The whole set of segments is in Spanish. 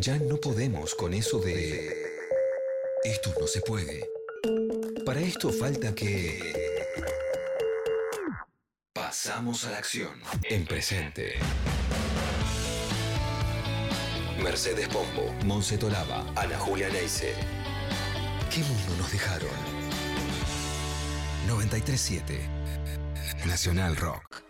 Ya no podemos con eso de... Esto no se puede. Para esto falta que... Pasamos a la acción. En presente. Mercedes Pombo, Monse Tolaba, Ana Julia Neise. ¿Qué mundo nos dejaron? 937 Nacional Rock.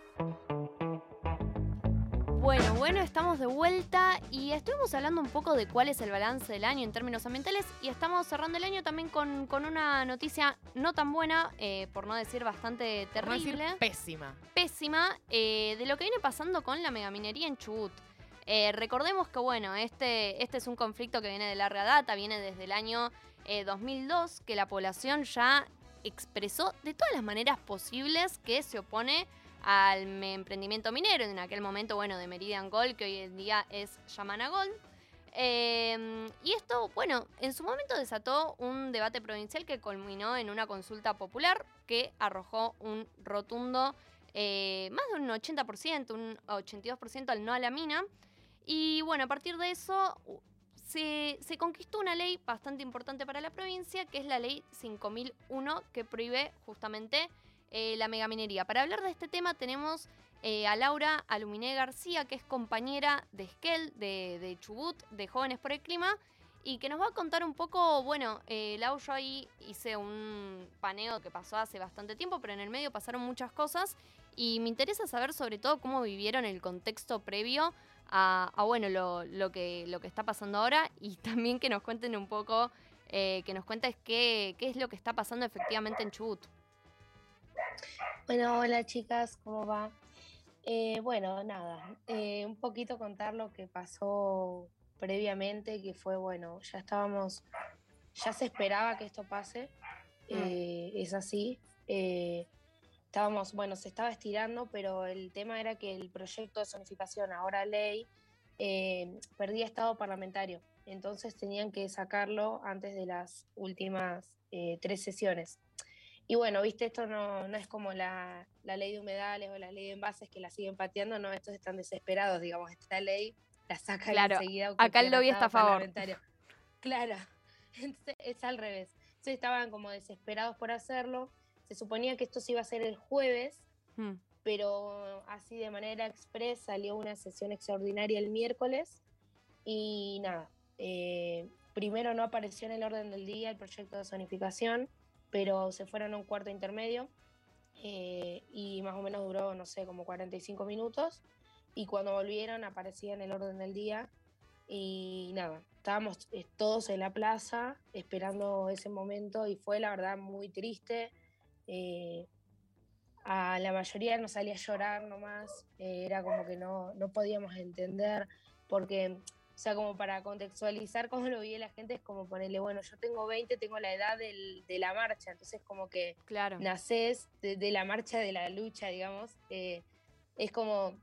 Bueno, estamos de vuelta y estuvimos hablando un poco de cuál es el balance del año en términos ambientales y estamos cerrando el año también con, con una noticia no tan buena, eh, por no decir bastante Por no decir terrible, pésima. pésima, eh, de lo que viene pasando con la megaminería en Chubut. Eh, recordemos que, bueno, este, este es un conflicto que viene de larga data, viene desde el año eh, 2002, que la población ya expresó de todas las maneras posibles que se opone al emprendimiento minero, en aquel momento, bueno, de Meridian Gold, que hoy en día es Yamana Gold. Eh, y esto, bueno, en su momento desató un debate provincial que culminó en una consulta popular que arrojó un rotundo, eh, más de un 80%, un 82% al no a la mina. Y bueno, a partir de eso se, se conquistó una ley bastante importante para la provincia, que es la ley 5001, que prohíbe justamente eh, la megaminería. Para hablar de este tema tenemos eh, a Laura Aluminé García, que es compañera de Esquel, de, Chubut, de Jóvenes por el Clima, y que nos va a contar un poco, bueno, eh, Lau, yo ahí hice un paneo que pasó hace bastante tiempo, pero en el medio pasaron muchas cosas, y me interesa saber sobre todo cómo vivieron el contexto previo a, bueno, lo, que, está pasando ahora, y también que nos cuenten un poco, eh, que nos cuentes qué es lo que está pasando efectivamente en Chubut. Bueno, hola chicas, ¿cómo va? Eh, bueno, nada, eh, un poquito contar lo que pasó previamente, que fue, bueno, ya estábamos, ya se esperaba que esto pase, eh, es así. eh, estábamos, bueno, se estaba estirando, pero el tema era que el proyecto de zonificación, ahora ley, perdía estado parlamentario, entonces tenían que sacarlo antes de las últimas tres sesiones. Y bueno, viste, esto no, no es como la, la ley de humedales o la ley de envases que la siguen pateando, no, estos están desesperados, digamos, esta ley la sacan Claro, enseguida. acá el lobby está a favor. Claro, entonces es al revés. Entonces estaban como desesperados por hacerlo. Se suponía que esto se iba a hacer el jueves, Hmm. pero así de manera express salió una sesión extraordinaria el miércoles y nada, eh, primero no apareció en el orden del día el proyecto de zonificación, pero se fueron a un cuarto intermedio eh, y más o menos duró, no sé, como 45 minutos y cuando volvieron aparecía en el orden del día y nada, estábamos eh, todos en la plaza esperando ese momento y fue la verdad muy triste. eh, a la mayoría nos salía a llorar nomás, eh, era como que no, no podíamos entender, porque, sea, como para contextualizar cómo lo veía la gente, es como ponerle, bueno, yo tengo 20, tengo la edad del- de la marcha, entonces como que Claro. nacés de, de la marcha de la lucha, digamos, eh, es como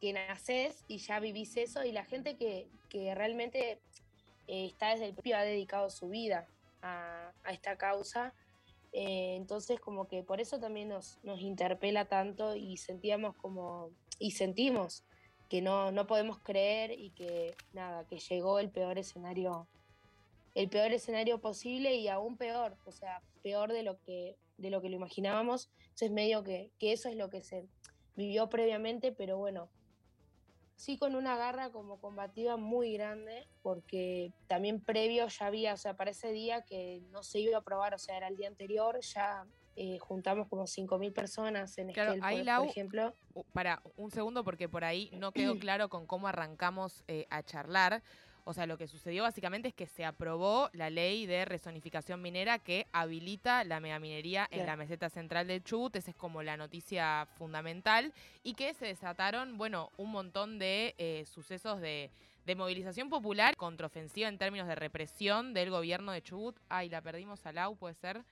que nacés y ya vivís eso, y la gente que, que realmente eh, está desde el principio ha dedicado su vida a, a esta causa, eh, entonces como que por eso también nos, nos interpela tanto y sentíamos como, y sentimos que no, no podemos creer y que nada, que llegó el peor escenario, el peor escenario posible y aún peor, o sea, peor de lo que, de lo que lo imaginábamos. Entonces medio que, que eso es lo que se vivió previamente, pero bueno, sí con una garra como combativa muy grande, porque también previo ya había, o sea, para ese día que no se iba a aprobar, o sea, era el día anterior, ya eh, juntamos como 5.000 personas en Claro, Esquel, ahí, por, ejemplo. Para un segundo, porque por ahí no quedó claro con cómo arrancamos eh, a charlar. O sea, lo que sucedió básicamente es que se aprobó la ley de resonificación minera que habilita la megaminería en la meseta central del Chubut. Esa es como la noticia fundamental. Y que se desataron, bueno, un montón de eh, sucesos de, de movilización popular, contraofensiva en términos de represión del gobierno de Chubut. Ay, la perdimos a Lau, puede ser.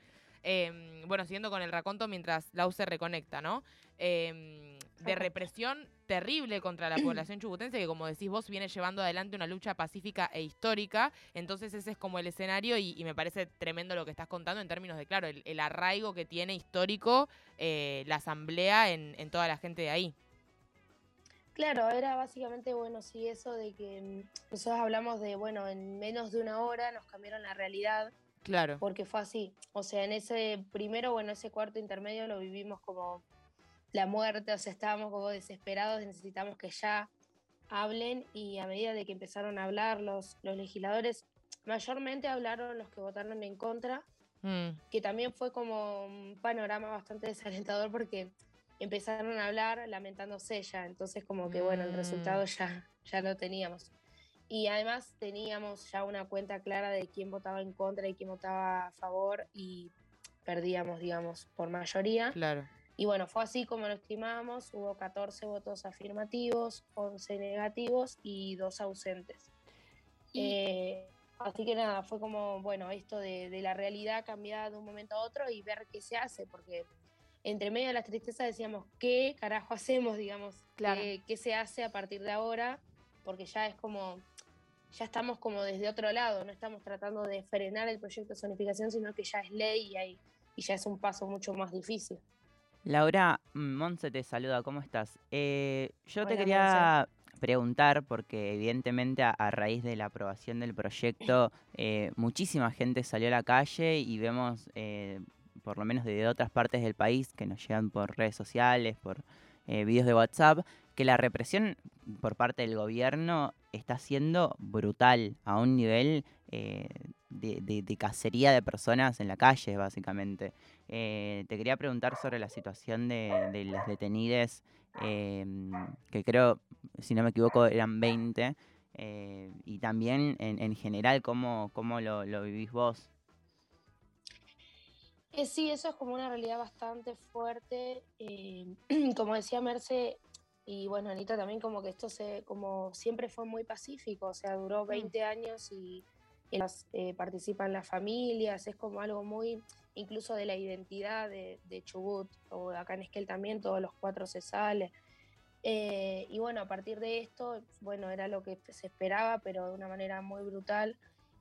Eh, bueno, siguiendo con el raconto mientras Lau se reconecta, ¿no? Eh, de represión terrible contra la población chubutense, que como decís vos, viene llevando adelante una lucha pacífica e histórica. Entonces ese es como el escenario y, y me parece tremendo lo que estás contando en términos de, claro, el, el arraigo que tiene histórico eh, la asamblea en, en toda la gente de ahí. Claro, era básicamente, bueno, sí, eso de que mm, nosotros hablamos de, bueno, en menos de una hora nos cambiaron la realidad, Claro. porque fue así. O sea, en ese primero, bueno, ese cuarto intermedio lo vivimos como la muerte, o sea, estábamos como desesperados, necesitamos que ya hablen y a medida de que empezaron a hablar los, los legisladores, mayormente hablaron los que votaron en contra, Mm, que también fue como un panorama bastante desalentador porque empezaron a hablar lamentándose ya, entonces como que bueno, el resultado Mm. ya, ya lo teníamos. Y además teníamos ya una cuenta clara de quién votaba en contra y quién votaba a favor y perdíamos, digamos, por mayoría. claro. Y bueno, fue así como lo estimábamos, hubo 14 votos afirmativos, 11 negativos y dos ausentes. Y- Eh, así que nada, fue como, bueno, esto de, de la realidad cambiada de un momento a otro y ver qué se hace, porque entre medio de las tristezas decíamos, ¿qué carajo hacemos, digamos? Claro. ¿Qué, qué se hace a partir de ahora? Porque ya es como, ya estamos como desde otro lado, no estamos tratando de frenar el proyecto de zonificación, sino que ya es ley y, hay, y ya es un paso mucho más difícil. Laura, Monse te saluda, ¿cómo estás? Eh, yo te quería preguntar, porque evidentemente a, a raíz de la aprobación del proyecto, eh, muchísima gente salió a la calle y vemos, eh, por lo menos de otras partes del país, que nos llegan por redes sociales, por eh, videos de WhatsApp, que la represión por parte del gobierno está siendo brutal, a un nivel eh, de, cacería de personas en la calle, básicamente. Eh, te quería preguntar sobre la situación de, de las detenidas, eh, que creo, si no me equivoco, eran 20, eh, y también en, en general, ¿cómo, cómo lo, lo vivís vos? Sí, eso es como una realidad bastante fuerte. como decía Merce, y bueno, Anita también, como que esto se, como siempre fue muy pacífico, o sea, duró 20 años y, y las, eh, participan las familias, es como algo muy, incluso de la identidad de, de Chubut, o acá en Esquel también, todos los cuatro se sale. Eh, y bueno, a partir de esto, bueno, era lo que se esperaba, pero de una manera muy brutal.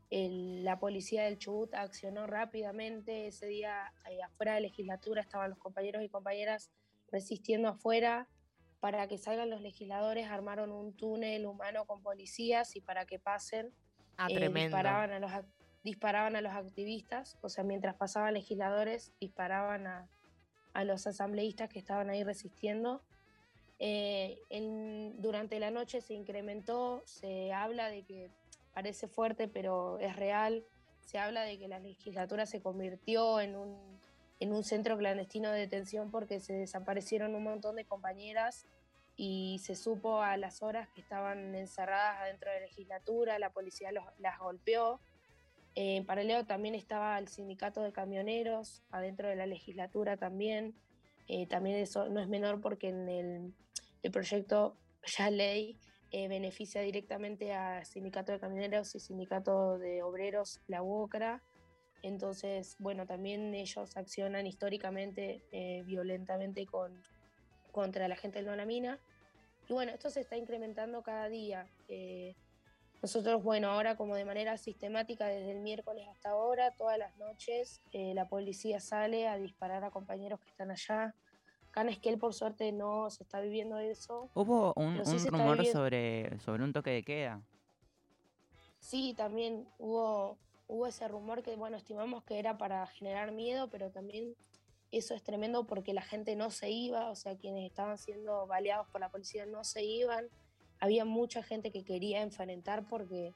El- la policía del Chubut accionó rápidamente. Ese día, eh, afuera de legislatura, estaban los compañeros y compañeras resistiendo afuera. Para que salgan los legisladores, armaron un túnel humano con policías y para que pasen, Ah, eh, disparaban, a los, disparaban a los activistas. O sea, mientras pasaban legisladores, disparaban a, a los asambleístas que estaban ahí resistiendo. Eh, en- durante la noche se incrementó, se habla de que parece fuerte, pero es real. Se habla de que la legislatura se convirtió en un, en un centro clandestino de detención porque se desaparecieron un montón de compañeras y se supo a las horas que estaban encerradas adentro de la legislatura, la policía los- las golpeó. Eh, en paralelo también estaba el sindicato de camioneros adentro de la legislatura también. Eh, también eso no es menor porque en el, el proyecto ya ley eh, beneficia directamente a sindicato de camioneros y sindicato de obreros, la UOCRA. Entonces, bueno, también ellos accionan históricamente eh, violentamente con, contra la gente del Nonamina. Y bueno, esto se está incrementando cada día. Eh, nosotros, bueno, ahora como de manera sistemática desde el miércoles hasta ahora, todas las noches, eh, la policía sale a disparar a compañeros que están allá. Acá en Esquel, por suerte, no se está viviendo eso. Hubo un, sí rumor viviendo. sobre, sobre un toque de queda. Sí, también hubo, hubo ese rumor que, bueno, estimamos que era para generar miedo, pero también eso es tremendo porque la gente no se iba, o sea, quienes estaban siendo baleados por la policía no se iban. Había mucha gente que quería enfrentar porque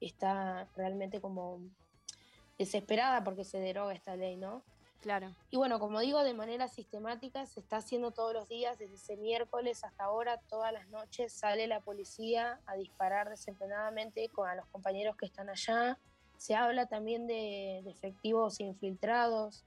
está realmente como desesperada porque se deroga esta ley, ¿no? Claro. Y bueno, como digo, de manera sistemática se está haciendo todos los días, desde ese miércoles hasta ahora, todas las noches sale la policía a disparar desenfrenadamente con a los compañeros que están allá. Se habla también de, de efectivos infiltrados.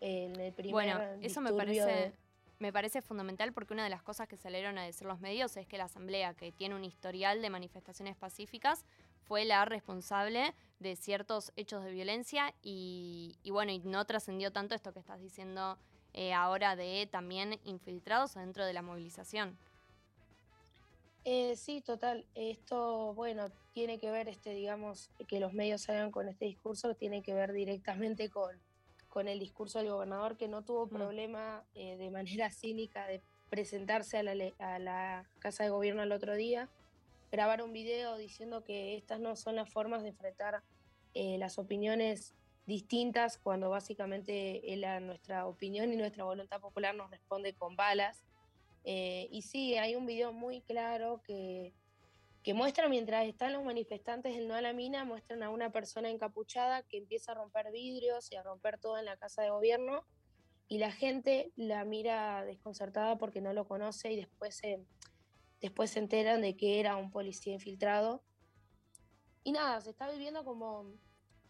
En el primer Bueno, eso me parece, de- me parece fundamental porque una de las cosas que salieron a decir los medios es que la Asamblea, que tiene un historial de manifestaciones pacíficas, fue la responsable de ciertos hechos de violencia y, y bueno, y no trascendió tanto esto que estás diciendo eh, ahora de también infiltrados dentro de la movilización. Eh, sí, total. Esto, bueno, tiene que ver, este, digamos, que los medios salgan con este discurso, tiene que ver directamente con, con el discurso del gobernador, que no tuvo Mm. problema eh, de manera cínica de presentarse a la, a la Casa de Gobierno el otro día, grabar un video diciendo que estas no son las formas de enfrentar eh, las opiniones distintas cuando básicamente nuestra opinión y nuestra voluntad popular nos responde con balas. Eh, y sí, hay un video muy claro que, que muestra mientras están los manifestantes del No a la Mina, muestran a una persona encapuchada que empieza a romper vidrios y a romper todo en la casa de gobierno y la gente la mira desconcertada porque no lo conoce y después se, después se enteran de que era un policía infiltrado. Y nada, se está viviendo como,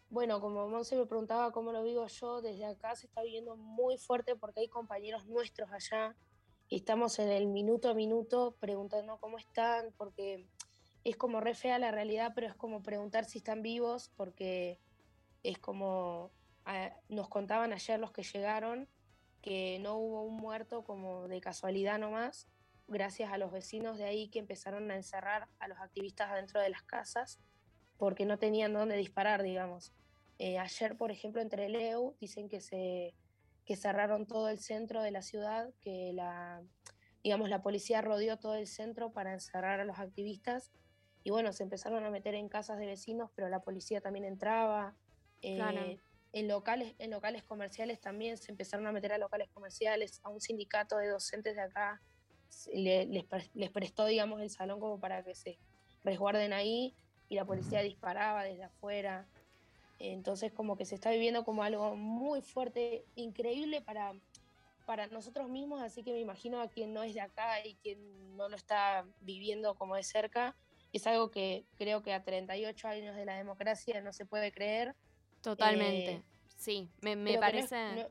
bueno, como Monse me preguntaba cómo lo vivo yo, desde acá se está viviendo muy fuerte porque hay compañeros nuestros allá estamos en el minuto a minuto preguntando cómo están, porque es como re fea la realidad, pero es como preguntar si están vivos, porque es como ah, nos contaban ayer los que llegaron que no hubo un muerto como de casualidad nomás, gracias a los vecinos de ahí que empezaron a encerrar a los activistas adentro de las casas porque no tenían dónde disparar, digamos. Eh, ayer, por ejemplo, entre Leu dicen que se que cerraron todo el centro de la ciudad, que la, digamos, la policía rodeó todo el centro para encerrar a los activistas y bueno, se empezaron a meter en casas de vecinos, pero la policía también entraba. Eh, en locales, en locales comerciales también se empezaron a meter a locales comerciales, a un sindicato de docentes de acá les, les, prestó, digamos, el salón como para que se resguarden ahí y la policía disparaba desde afuera. Entonces como que se está viviendo como algo muy fuerte, increíble para, para nosotros mismos, así que me imagino a quien no es de acá y quien no lo está viviendo como de cerca, es algo que creo que a 38 años de la democracia no se puede creer Totalmente. Eh, sí, me, parece.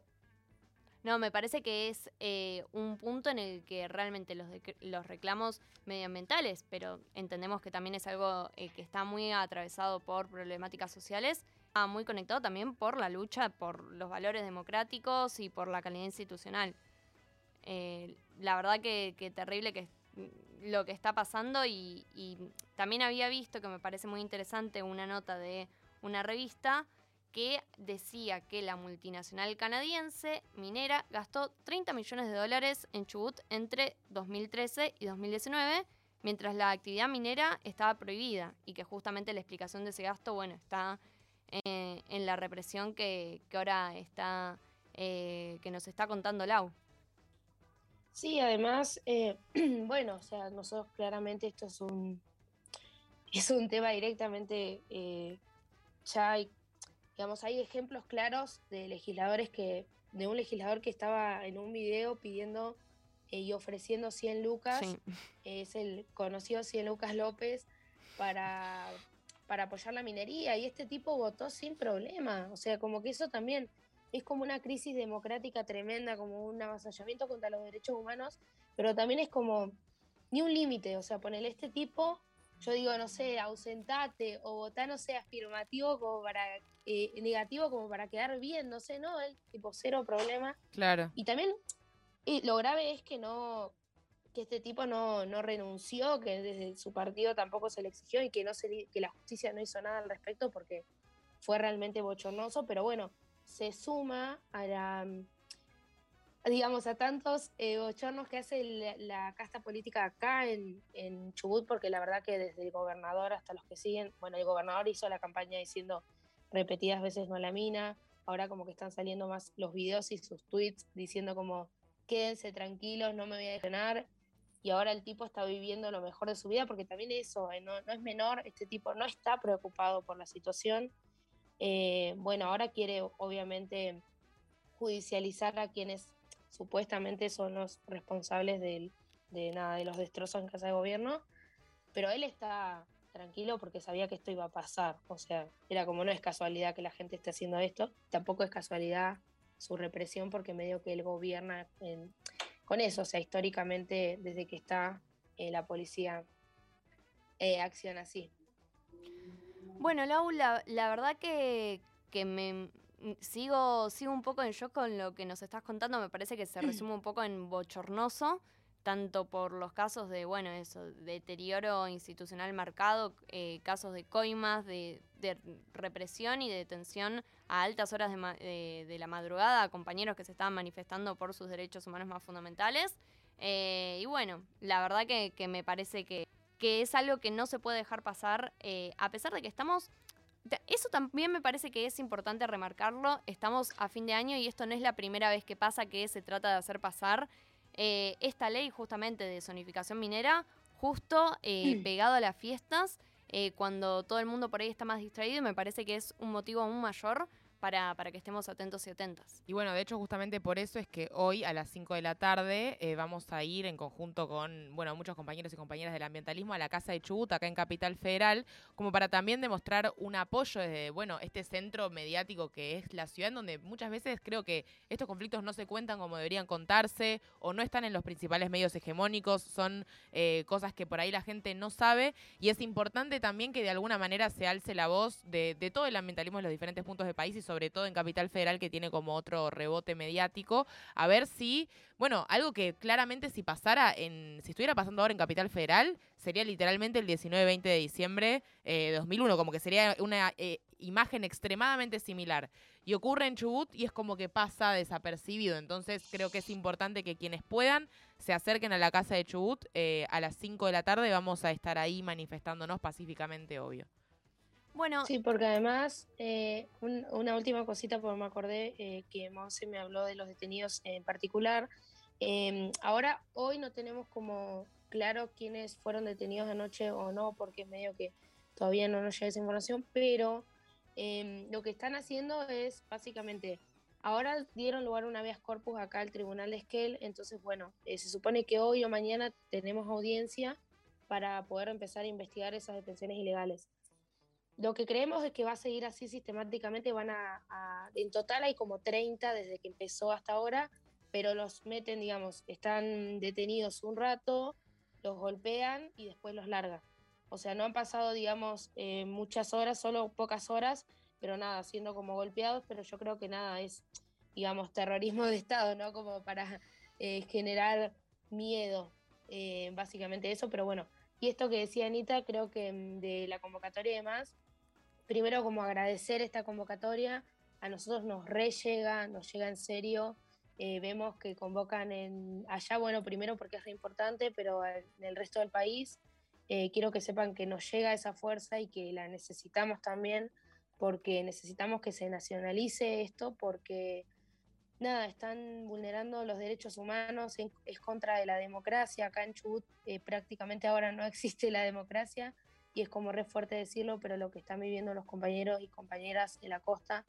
No, me parece que es eh, un punto en el que realmente los, los reclamos medioambientales, pero entendemos que también es algo eh, que está muy atravesado por problemáticas sociales, muy conectado también por la lucha por los valores democráticos y por la calidad institucional. la verdad que, terrible que lo que está pasando y también había visto que me parece muy interesante una nota de una revista que decía que la multinacional canadiense minera gastó 30 millones de dólares en Chubut entre 2013 y 2019, mientras la actividad minera estaba prohibida y que justamente la explicación de ese gasto, bueno, está eh, en la represión que, ahora está, eh, que nos está contando Lau. Sí, además, eh, bueno, o sea, nosotros claramente esto es un, es un tema directamente, ya hay Digamos, hay ejemplos claros de legisladores que, de un legislador que estaba en un video pidiendo y ofreciendo 100 lucas, es el conocido 100 Lucas López, para, para apoyar la minería. Y este tipo votó sin problema. O sea, como que eso también es como una crisis democrática tremenda, como un avasallamiento contra los derechos humanos, pero también es como ni un límite. O sea, ponerle este tipo yo digo, no sé, ausentate o votá, no sé, afirmativo como para, eh, negativo como para quedar bien, no sé, ¿no? El tipo cero problema. Claro. Y también lo grave es que no, que este tipo no, no renunció, que desde su partido tampoco se le exigió y que, no que la justicia no hizo nada al respecto porque fue realmente bochornoso, pero bueno, se suma a la digamos, a tantos eh, bochornos que hace la, casta política acá en, Chubut, porque la verdad que desde el gobernador hasta los que siguen, bueno, el gobernador hizo la campaña diciendo repetidas veces no la mina, ahora como que están saliendo más los videos y sus tweets diciendo como quédense tranquilos, no me voy a detener, y ahora el tipo está viviendo lo mejor de su vida, porque también eso, eh, no, es menor, este tipo no está preocupado por la situación, eh, bueno, ahora quiere obviamente judicializar a quienes supuestamente son los responsables de nada, de los destrozos en casa de gobierno, pero él está tranquilo porque sabía que esto iba a pasar, o sea, era como no es casualidad que la gente esté haciendo esto, tampoco es casualidad su represión porque medio que él gobierna con eso, o sea, históricamente desde que está eh, la policía eh, acciona así. Bueno, Lau, la, verdad que, que me, sigo, sigo un poco en shock con lo que nos estás contando. Me parece que se resume un poco en bochornoso, tanto por los casos de, bueno, eso, deterioro institucional marcado, eh, casos de coimas, de, represión y de detención a altas horas de, la madrugada a compañeros que se estaban manifestando por sus derechos humanos más fundamentales. Eh, y bueno, la verdad que, me parece que, que, es algo que no se puede dejar pasar, eh, a pesar de que estamos... Eso también me parece que es importante remarcarlo. Estamos a fin de año y esto no es la primera vez que pasa que se trata de hacer pasar eh, esta ley justamente de zonificación minera justo eh, pegado a las fiestas, eh, cuando todo el mundo por ahí está más distraído y me parece que es un motivo aún mayor para, para, que estemos atentos y atentas. Y bueno, de hecho, justamente por eso es que hoy a las 5 de la tarde eh, vamos a ir en conjunto con, bueno, muchos compañeros y compañeras del ambientalismo a la Casa de Chubut, acá en Capital Federal, como para también demostrar un apoyo desde, bueno, este centro mediático que es la ciudad, donde muchas veces creo que estos conflictos no se cuentan como deberían contarse o no están en los principales medios hegemónicos, son eh, cosas que por ahí la gente no sabe y es importante también que de alguna manera se alce la voz de, de todo el ambientalismo en los diferentes puntos del país y sobre todo en Capital Federal, que tiene como otro rebote mediático, a ver si, bueno, algo que claramente si pasara en, si estuviera pasando ahora en Capital Federal, sería literalmente el 19-20 de diciembre de eh, 2001, como que sería una eh, imagen extremadamente similar. Y ocurre en Chubut y es como que pasa desapercibido. Entonces creo que es importante que quienes puedan se acerquen a la casa de Chubut eh, a las 5 de la tarde. Vamos a estar ahí manifestándonos pacíficamente, obvio. Bueno. Sí, porque además, eh, un, una última cosita, porque me acordé eh, que Monse me habló de los detenidos en particular. Eh, ahora, hoy no tenemos como claro quiénes fueron detenidos anoche o no, porque es medio que todavía no nos llega esa información, pero em, lo que están haciendo es básicamente, ahora dieron lugar una vez corpus acá al tribunal de Esquel, entonces, bueno, eh, se supone que hoy o mañana tenemos audiencia para poder empezar a investigar esas detenciones ilegales. Lo que creemos es que va a seguir así sistemáticamente, van a, en total hay como 30 desde que empezó hasta ahora, pero los meten, digamos, están detenidos un rato, los golpean y después los largan. O sea, no han pasado, digamos, eh, muchas horas, solo pocas horas, pero nada, siendo como golpeados, pero yo creo que nada, es, digamos, terrorismo de Estado, ¿no? Como para eh, generar miedo, eh, básicamente eso, pero bueno. Y esto que decía Anita, creo que mm, de la convocatoria y demás, primero como agradecer esta convocatoria, a nosotros nos re llega, nos llega en serio, eh, vemos que convocan en allá, bueno, primero porque es re importante, pero en el resto del país eh, quiero que sepan que nos llega esa fuerza y que la necesitamos también, porque necesitamos que se nacionalice esto, porque nada, están vulnerando los derechos humanos, es contra de la democracia, acá en Chubut eh, prácticamente ahora no existe la democracia, y es como re fuerte decirlo, pero lo que están viviendo los compañeros y compañeras en la costa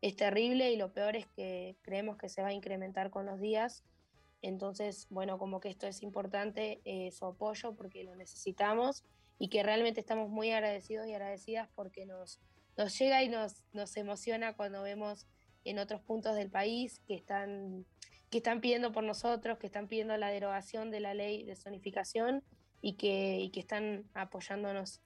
es terrible y lo peor es que creemos que se va a incrementar con los días. Entonces, bueno, como que esto es importante, eh, su apoyo, porque lo necesitamos y que realmente estamos muy agradecidos y agradecidas porque nos, nos llega y nos, nos emociona cuando vemos en otros puntos del país que están, que están pidiendo por nosotros, que están pidiendo la derogación de la ley de zonificación y que, y que están apoyándonos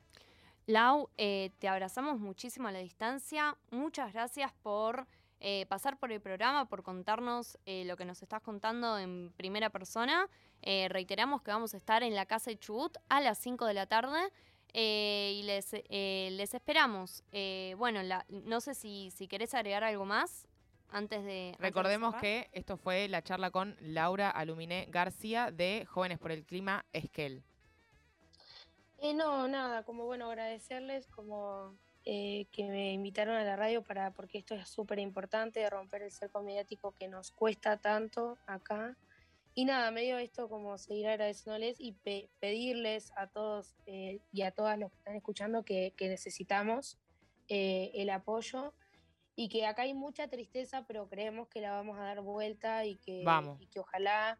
Lau, eh, te abrazamos muchísimo a la distancia. Muchas gracias por eh, pasar por el programa, por contarnos eh, lo que nos estás contando en primera persona. Eh, reiteramos que vamos a estar en la casa de Chubut a las 5 de la tarde. y les, les esperamos. bueno, la, no sé si, si querés agregar algo más antes de... Recordemos antes de que esto fue la charla con Laura Aluminé García de Jóvenes por el Clima Esquel. Eh, no, nada, como bueno, agradecerles como eh, que me invitaron a la radio para porque esto es súper importante, romper el cerco mediático que nos cuesta tanto acá. Y nada, medio esto como seguir agradeciéndoles y pe pedirles a todos eh, y a todas los que están escuchando que, que necesitamos eh, el apoyo y que acá hay mucha tristeza, pero creemos que la vamos a dar vuelta y que, Vamos. y que ojalá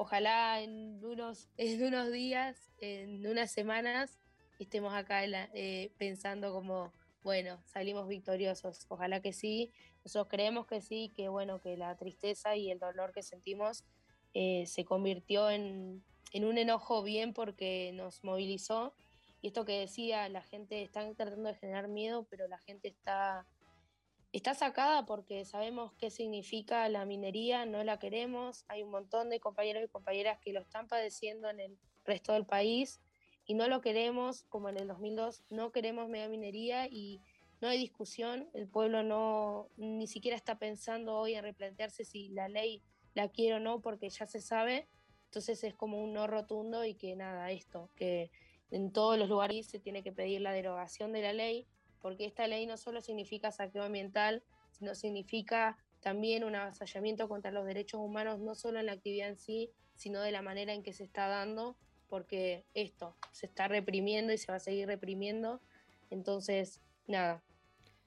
ojalá en unos, en unos días, en unas semanas, estemos acá eh, pensando como, bueno, salimos victoriosos. Ojalá que sí. Nosotros creemos que sí, que bueno, que la tristeza y el dolor que sentimos eh, se convirtió en, en un enojo bien porque nos movilizó. Y esto que decía, la gente está tratando de generar miedo, pero la gente está está sacada porque sabemos qué significa la minería, no la queremos. Hay un montón de compañeros y compañeras que lo están padeciendo en el resto del país y no lo queremos, como en el 2002, no queremos mega minería y no hay discusión. El pueblo no ni siquiera está pensando hoy en replantearse si la ley la quiere o no, porque ya se sabe. Entonces es como un no rotundo y que nada, esto, que en todos los lugares se tiene que pedir la derogación de la ley, porque esta ley no solo significa saqueo ambiental, sino significa también un avasallamiento contra los derechos humanos, no solo en la actividad en sí, sino de la manera en que se está dando, porque esto se está reprimiendo y se va a seguir reprimiendo. Entonces, nada,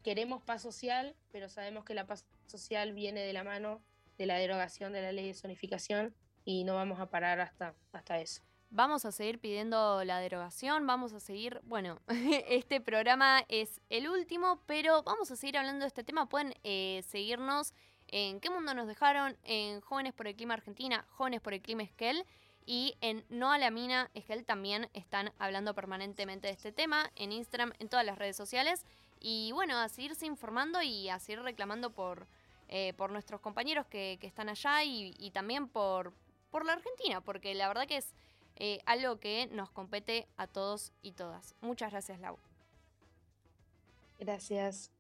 queremos paz social, pero sabemos que la paz social viene de la mano de la derogación de la ley de zonificación y no vamos a parar hasta, hasta eso. Vamos a seguir pidiendo la derogación, vamos a seguir, bueno, este programa es el último, pero vamos a seguir hablando de este tema. Pueden eh, seguirnos en ¿Qué mundo nos dejaron? En Jóvenes por el Clima Argentina, Jóvenes por el Clima Esquel y en No a la Mina Esquel también están hablando permanentemente de este tema, en Instagram, en todas las redes sociales. Y bueno, a seguirse informando y a seguir reclamando por, eh, por nuestros compañeros que, están allá y, también por, por la Argentina, porque la verdad que es eh, algo que nos compete a todos y todas. Muchas gracias, Lau. Gracias.